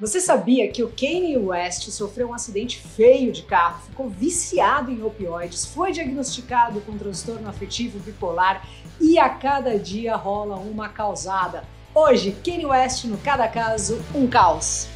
Você sabia que o Kanye West sofreu um acidente feio de carro, ficou viciado em opioides, foi diagnosticado com transtorno afetivo bipolar e a cada dia rola uma causada? Hoje, Kanye West no Cada Caso, um caos.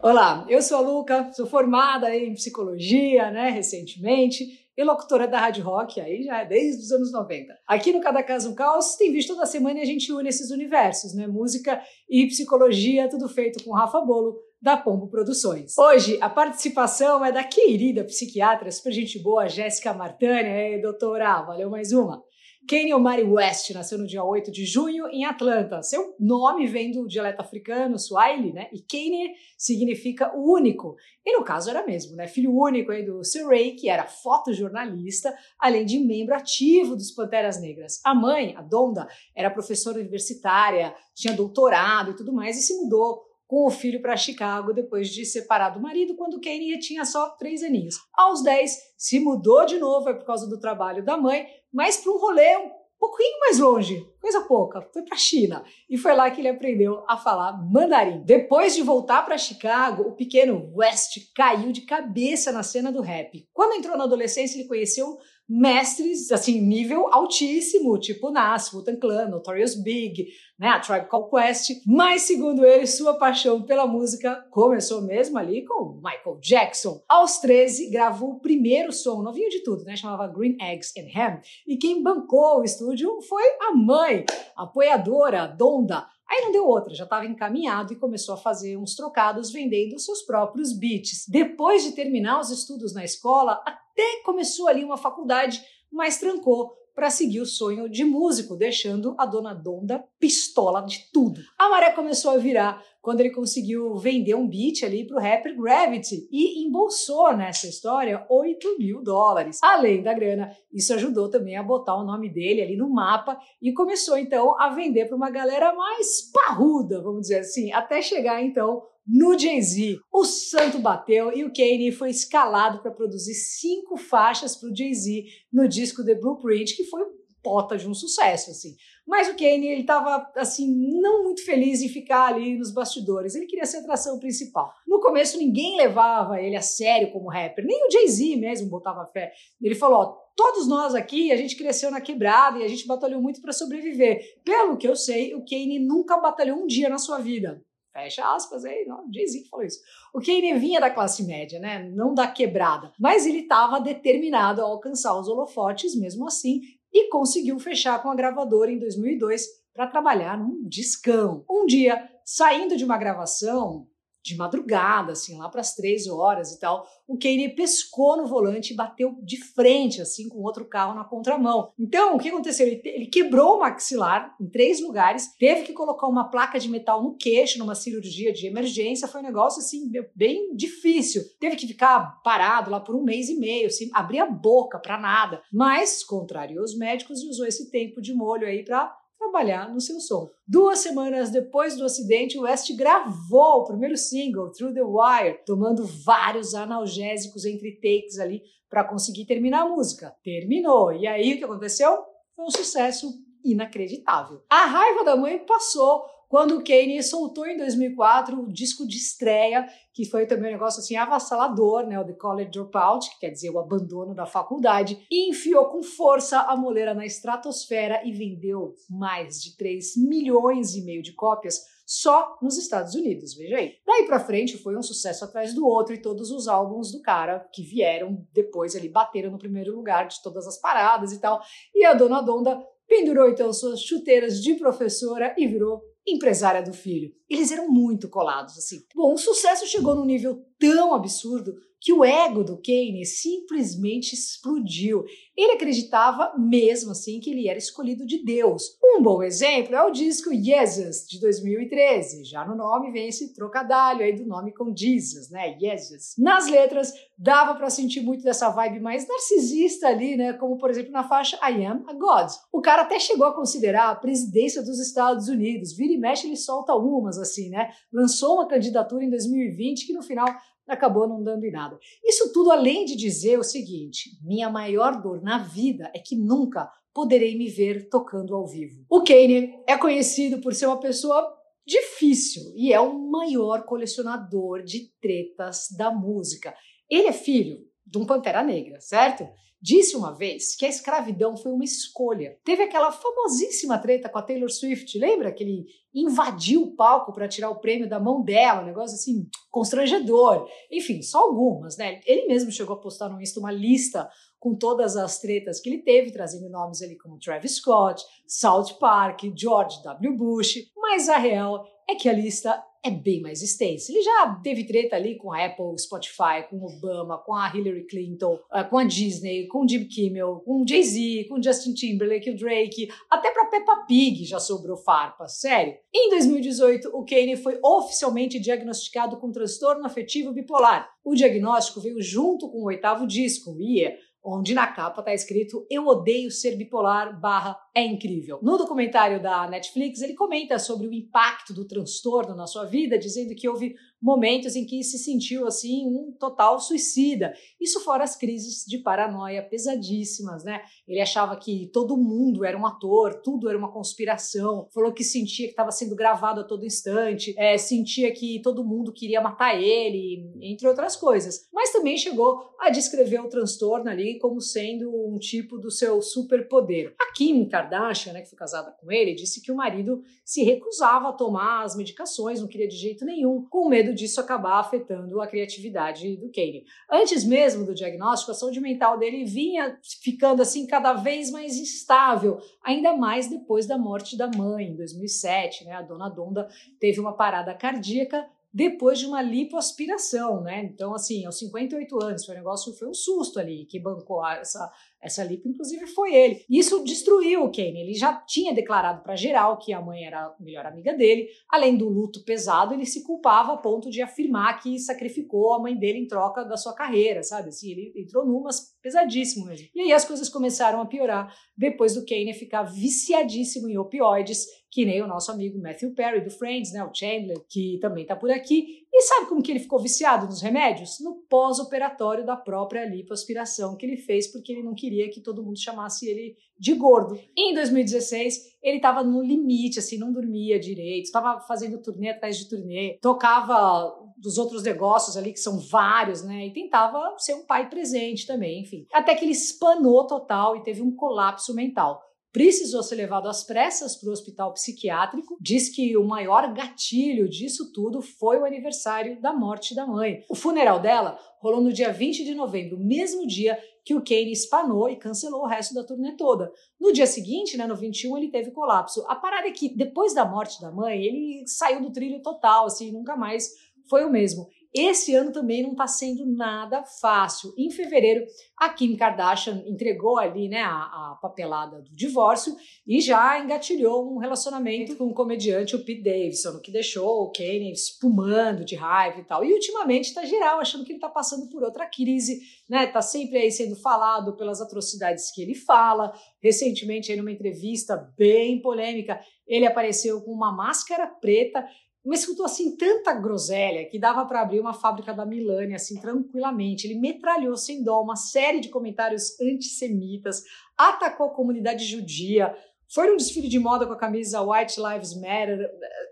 Olá, eu sou a Luca, sou formada em psicologia, né, recentemente, e locutora da Rádio Rock, aí já é desde os anos 90. Aqui no Cada Caso um Caos, tem visto toda semana e a gente une esses universos, né? Música e psicologia, tudo feito com Rafa Bolo, da Pombo Produções. Hoje, a participação é da querida psiquiatra, super gente boa, Jéssica Martani. Ei, doutora, valeu mais uma. Kanye Omari West nasceu no dia 8 de junho em Atlanta. Seu nome vem do dialeto africano, Swahili, né? E Kanye significa o único. E no caso era mesmo, né? Filho único aí do Sir Ray, que era fotojornalista, além de membro ativo dos Panteras Negras. A mãe, a Donda, era professora universitária, tinha doutorado e tudo mais, e se mudou com o filho para Chicago depois de separar do marido, quando Kanye tinha só três aninhos. Aos 10, se mudou de novo, é por causa do trabalho da mãe, mas para um rolê um pouquinho mais longe, coisa pouca, foi para a China. E foi lá que ele aprendeu a falar mandarim. Depois de voltar para Chicago, o pequeno West caiu de cabeça na cena do rap. Quando entrou na adolescência, ele conheceu mestres, assim, nível altíssimo, tipo Nas, Wu Clan, Notorious Big, né, a Tribe Called Quest, mas segundo ele, sua paixão pela música começou mesmo ali com Michael Jackson. Aos 13, gravou o primeiro som, novinho de tudo, né, chamava Green Eggs and Ham, e quem bancou o estúdio foi a mãe, apoiadora, Donda, Aí não deu outra, já estava encaminhado e começou a fazer uns trocados vendendo seus próprios beats. Depois de terminar os estudos na escola, até começou ali uma faculdade, mas trancou para seguir o sonho de músico, deixando a dona Donda pistola de tudo. A maré começou a virar quando ele conseguiu vender um beat ali para o rapper Gravity e embolsou nessa história 8 mil dólares. Além da grana, isso ajudou também a botar o nome dele ali no mapa e começou então a vender para uma galera mais parruda, vamos dizer assim, até chegar então no Jay-Z. O santo bateu e o Kanye foi escalado para produzir cinco faixas para o Jay-Z no disco The Blueprint, que foi pota de um sucesso, assim. Mas o Kanye, ele estava, assim, não muito feliz em ficar ali nos bastidores. Ele queria ser a atração principal. No começo, ninguém levava ele a sério como rapper. Nem o Jay-Z mesmo botava fé. Ele falou, ó, todos nós aqui, a gente cresceu na quebrada e a gente batalhou muito para sobreviver. Pelo que eu sei, o Kanye nunca batalhou um dia na sua vida. Fecha aspas aí, não, Jay-Z que falou isso. O Kanye vinha da classe média, né? Não da quebrada. Mas ele estava determinado a alcançar os holofotes mesmo assim e conseguiu fechar com a gravadora em 2002 para trabalhar num discão. Um dia, saindo de uma gravação, de madrugada, assim, lá para as três horas e tal, o Kanye pescou no volante e bateu de frente, assim, com outro carro na contramão. Então, o que aconteceu? Ele, ele quebrou o maxilar em três lugares, teve que colocar uma placa de metal no queixo numa cirurgia de emergência, foi um negócio, assim, bem difícil. Teve que ficar parado lá por um mês e meio, assim, abrir a boca para nada. Mas, contrariou os médicos e usou esse tempo de molho aí para trabalhar no seu som. Duas semanas depois do acidente, o West gravou o primeiro single, Through the Wire, tomando vários analgésicos entre takes ali para conseguir terminar a música. Terminou. E aí o que aconteceu? Foi um sucesso inacreditável. A raiva da mãe passou quando o Kanye soltou em 2004 o disco de estreia, que foi também um negócio assim avassalador, né, o The College Dropout, que quer dizer o abandono da faculdade, e enfiou com força a moleira na estratosfera e vendeu mais de 3 milhões e meio de cópias só nos Estados Unidos, veja aí. Daí pra frente foi um sucesso atrás do outro e todos os álbuns do cara que vieram depois ali bateram no primeiro lugar de todas as paradas e tal. E a Dona Donda pendurou então suas chuteiras de professora e virou empresária do filho. Eles eram muito colados, assim. Bom, o sucesso chegou num nível tão absurdo que o ego do Kane simplesmente explodiu. Ele acreditava mesmo assim que ele era escolhido de Deus. Um bom exemplo é o disco Jesus de 2013. Já no nome vem esse trocadilho aí do nome com Jesus, né? Jesus. Nas letras dava para sentir muito dessa vibe mais narcisista ali, né? Como por exemplo na faixa I Am a God. O cara até chegou a considerar a presidência dos Estados Unidos. Vira e mexe ele solta umas assim, né? Lançou uma candidatura em 2020 que no final acabou não dando em nada. Isso tudo além de dizer o seguinte: minha maior dor na vida é que nunca poderei me ver tocando ao vivo. O Kanye é conhecido por ser uma pessoa difícil e é o maior colecionador de tretas da música. Ele é filho de um Pantera Negra, certo? Disse uma vez que a escravidão foi uma escolha. Teve aquela famosíssima treta com a Taylor Swift, lembra? Que ele invadiu o palco para tirar o prêmio da mão dela, um negócio assim constrangedor. Enfim, só algumas, né? Ele mesmo chegou a postar no Insta uma lista com todas as tretas que ele teve, trazendo nomes ali como Travis Scott, South Park, George W. Bush, mas a real é que a lista é bem mais extensa. Ele já teve treta ali com a Apple, Spotify, com Obama, com a Hillary Clinton, eh, com a Disney, com o Jim Kimmel, com o Jay-Z, com o Justin Timberlake, o Drake, até para Peppa Pig já sobrou farpa, sério. Em 2018, o Kanye foi oficialmente diagnosticado com transtorno afetivo bipolar. O diagnóstico veio junto com o oitavo disco, Yeah, onde na capa está escrito Eu odeio ser bipolar barra é incrível. No documentário da Netflix, ele comenta sobre o impacto do transtorno na sua vida, dizendo que houve momentos em que se sentiu assim um total suicida. Isso fora as crises de paranoia pesadíssimas, né? Ele achava que todo mundo era um ator, tudo era uma conspiração. Falou que sentia que estava sendo gravado a todo instante, é, sentia que todo mundo queria matar ele, entre outras coisas. Mas também chegou a descrever o transtorno ali como sendo um tipo do seu superpoder. A Kim Kardashian, né, que foi casada com ele, disse que o marido se recusava a tomar as medicações, não queria de jeito nenhum, com medo disso acabar afetando a criatividade do Kanye. Antes mesmo do diagnóstico, a saúde mental dele vinha ficando assim cada vez mais instável, ainda mais depois da morte da mãe em 2007, né? A dona Donda teve uma parada cardíaca depois de uma lipoaspiração, né? Então, assim, aos 58 anos, foi um negócio, foi um susto ali, que bancou essa, essa lipo, inclusive, foi ele. Isso destruiu o Kane. Ele já tinha declarado para geral que a mãe era a melhor amiga dele. Além do luto pesado, ele se culpava a ponto de afirmar que sacrificou a mãe dele em troca da sua carreira, sabe? Assim, ele entrou numas pesadíssimo mesmo. E aí as coisas começaram a piorar depois do Kane ficar viciadíssimo em opioides, que nem o nosso amigo Matthew Perry do Friends, né, o Chandler, que também tá por aqui. E sabe como que ele ficou viciado nos remédios? No pós-operatório da própria lipoaspiração que ele fez porque ele não queria que todo mundo chamasse ele de gordo. Em 2016, ele estava no limite, assim, não dormia direito, estava fazendo turnê atrás de turnê, tocava dos outros negócios ali, que são vários, né? E tentava ser um pai presente também, enfim. Até que ele espanou total e teve um colapso mental precisou ser levado às pressas para o hospital psiquiátrico. Diz que o maior gatilho disso tudo foi o aniversário da morte da mãe. O funeral dela rolou no dia 20 de novembro, mesmo dia que o Kane espanou e cancelou o resto da turnê toda. No dia seguinte, né, no 21, ele teve colapso. A parada é que depois da morte da mãe, ele saiu do trilho total, assim, nunca mais foi o mesmo. Esse ano também não está sendo nada fácil. Em fevereiro, a Kim Kardashian entregou ali né, a, a, papelada do divórcio e já engatilhou um relacionamento com o comediante o Pete Davidson, que deixou o Kanye espumando de raiva e tal. E ultimamente está geral achando que ele está passando por outra crise, né? Tá sempre aí sendo falado pelas atrocidades que ele fala. Recentemente, aí numa entrevista bem polêmica, ele apareceu com uma máscara preta mas escutou assim tanta groselha que dava para abrir uma fábrica da Milani assim tranquilamente. Ele metralhou sem dó uma série de comentários antissemitas, atacou a comunidade judia, foi num desfile de moda com a camisa White Lives Matter,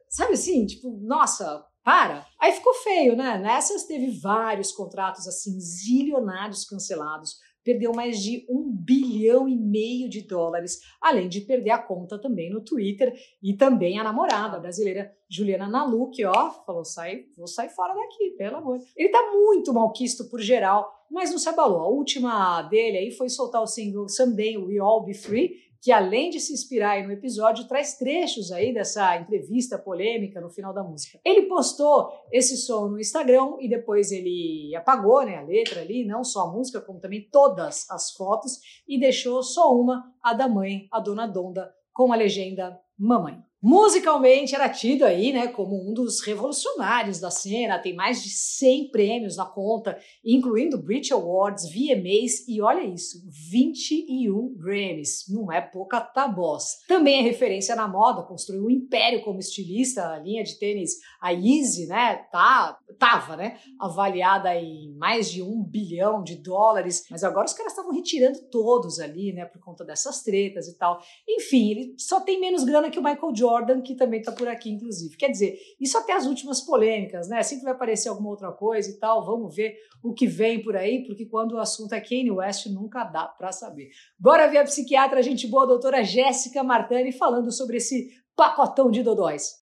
sabe assim, tipo, nossa, para. Aí ficou feio, né? Nessas teve vários contratos assim zilionários cancelados perdeu mais de um bilhão e meio de dólares, além de perder a conta também no Twitter e também a namorada brasileira Juliana Nalu, que ó, falou, sai, vou sair fora daqui, pelo amor. Ele tá muito malquisto por geral, mas não se abalou. A última dele aí foi soltar o single Someday We All Be Free, que além de se inspirar no episódio, traz trechos aí dessa entrevista polêmica no final da música. Ele postou esse som no Instagram e depois ele apagou né, a letra ali, não só a música, como também todas as fotos, e deixou só uma, a da mãe, a dona Donda, com a legenda Mamãe. Musicalmente era tido aí, né, como um dos revolucionários da cena, tem mais de 100 prêmios na conta, incluindo Brit Awards, VMAs e olha isso, 21 Grammys. Não é pouca taboz. Também é referência na moda, construiu um império como estilista, a linha de tênis a Yeezy, né, tá, tava, né, avaliada em mais de um bilhão de dólares, mas agora os caras estavam retirando todos ali, né, por conta dessas tretas e tal. Enfim, ele só tem menos grana que o Michael Jordan Jordan, que também está por aqui, inclusive. Quer dizer, isso até as últimas polêmicas, né? Sempre vai aparecer alguma outra coisa e tal. Vamos ver o que vem por aí, porque quando o assunto é Kanye West, nunca dá para saber. Bora ver a psiquiatra, gente boa, a doutora Jéssica Martani, falando sobre esse pacotão de dodóis.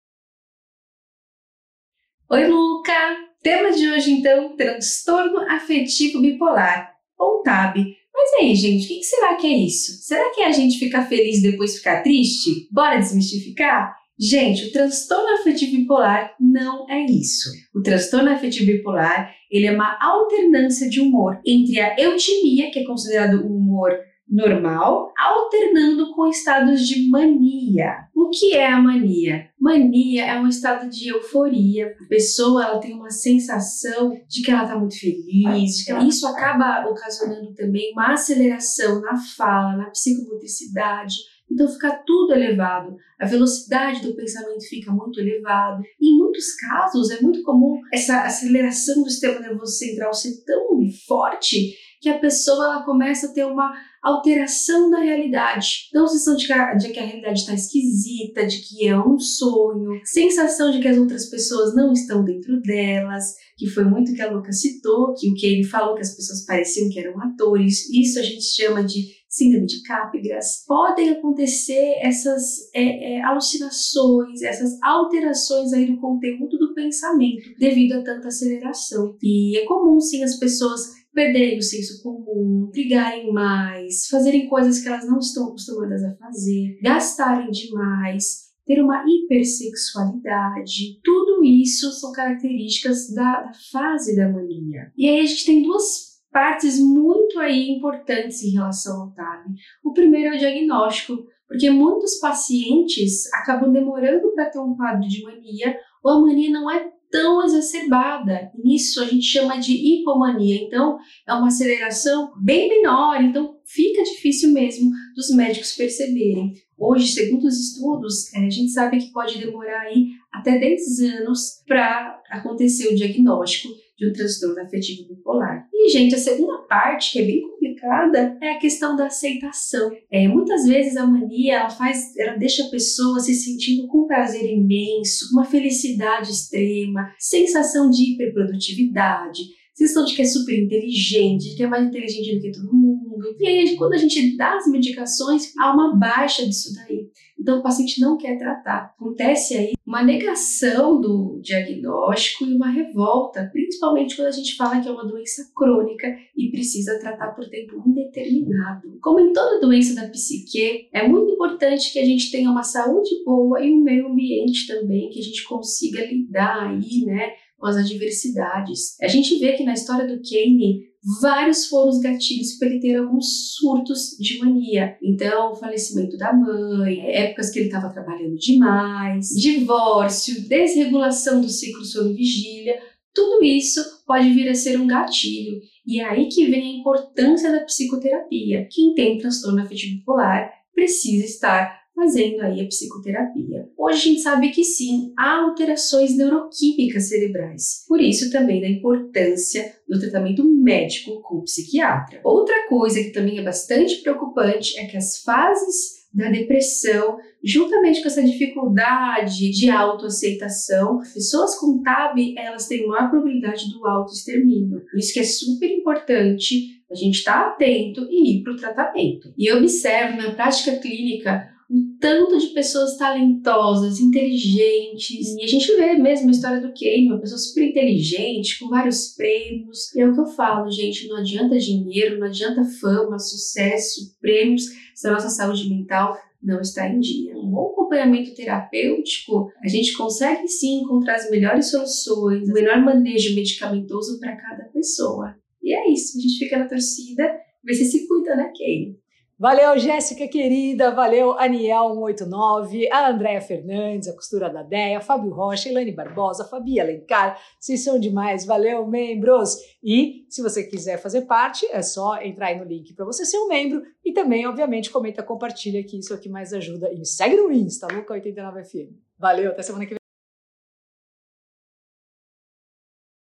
Oi, Luca! Tema de hoje, então, transtorno afetivo bipolar, ou TAB. Mas aí, gente, o que será que é isso? Será que é a gente ficar feliz e depois ficar triste? Bora desmistificar? Gente, o transtorno afetivo bipolar não é isso. O transtorno afetivo bipolar, ele é uma alternância de humor entre a eutimia, que é considerado o humor normal, alternando com estados de mania. O que é a mania? Mania é um estado de euforia. A pessoa ela tem uma sensação de que ela está muito feliz. Isso acaba ocasionando também uma aceleração na fala, na psicomotricidade. Então fica tudo elevado, a velocidade do pensamento fica muito elevada. Em muitos casos é muito comum essa aceleração do sistema nervoso central ser tão forte que a pessoa ela começa a ter uma alteração da realidade. Então, sensação de que a, de que a realidade está esquisita, de que é um sonho, sensação de que as outras pessoas não estão dentro delas, que foi muito que a Luca citou, que o que ele falou que as pessoas pareciam que eram atores. Isso a gente chama de síndrome de Capgras. Podem acontecer essas é, é, alucinações, essas alterações aí do conteúdo do pensamento devido a tanta aceleração. E é comum sim as pessoas perderem o senso comum, brigarem mais, fazerem coisas que elas não estão acostumadas a fazer, gastarem demais, ter uma hipersexualidade. Tudo isso são características da, da fase da mania. E aí a gente tem duas partes muito aí importantes em relação ao TAB. O primeiro é o diagnóstico, porque muitos pacientes acabam demorando para ter um quadro de mania ou a mania não é tão exacerbada. Nisso a gente chama de hipomania. Então, é uma aceleração bem menor, então fica difícil mesmo dos médicos perceberem. Hoje, segundo os estudos, é, a gente sabe que pode demorar aí até 10 anos para acontecer o diagnóstico de um transtorno afetivo bipolar. E, gente, a segunda parte, que é bem complicada, é a questão da aceitação. É, muitas vezes a mania, ela faz, ela deixa a pessoa se sentindo com prazer imenso, uma felicidade extrema, sensação de hiperprodutividade, sensação de que é super inteligente, de que é mais inteligente do que todo mundo. E aí, quando a gente dá as medicações, há uma baixa disso daí. Então, o paciente não quer tratar. Acontece aí uma negação do diagnóstico e uma revolta, principalmente quando a gente fala que é uma doença crônica e precisa tratar por tempo indeterminado. Como em toda doença da psique, é muito importante que a gente tenha uma saúde boa e um meio ambiente também, que a gente consiga lidar aí, né, com as adversidades. A gente vê que na história do Kane, vários foram os gatilhos para ele ter alguns surtos de mania. Então, o falecimento da mãe, épocas que ele estava trabalhando demais, divórcio, desregulação do ciclo sono-vigília, tudo isso pode vir a ser um gatilho. E é aí que vem a importância da psicoterapia. Quem tem transtorno afetivo bipolar precisa estar fazendo aí a psicoterapia. Hoje a gente sabe que sim, há alterações neuroquímicas cerebrais. Por isso também da importância do tratamento médico com o psiquiatra. Outra coisa que também é bastante preocupante é que as fases da depressão, juntamente com essa dificuldade de autoaceitação, pessoas com TAB, elas têm maior probabilidade do autoextermínio. Por isso que é super importante a gente estar tá atento e ir para o tratamento. E observe na prática clínica um tanto de pessoas talentosas, inteligentes. E a gente vê mesmo a história do Kane, uma pessoa super inteligente, com vários prêmios. E é o que eu falo, gente, não adianta dinheiro, não adianta fama, sucesso, prêmios, se a nossa saúde mental não está em dia. Um bom acompanhamento terapêutico, a gente consegue sim encontrar as melhores soluções, o melhor manejo medicamentoso para cada pessoa. E é isso, a gente fica na torcida, vê se se cuida, né, Kane? Valeu, Jéssica querida, valeu, Aniel 189, a Andréa Fernandes, a costura da Deia, Fábio Rocha, Elane Barbosa, Fabi Alencar, vocês são demais, valeu, membros! E se você quiser fazer parte, é só entrar aí no link para você ser um membro e também, obviamente, comenta, compartilha que isso é o que mais ajuda. E me segue no Insta, Luca89FM. Valeu, até semana que vem.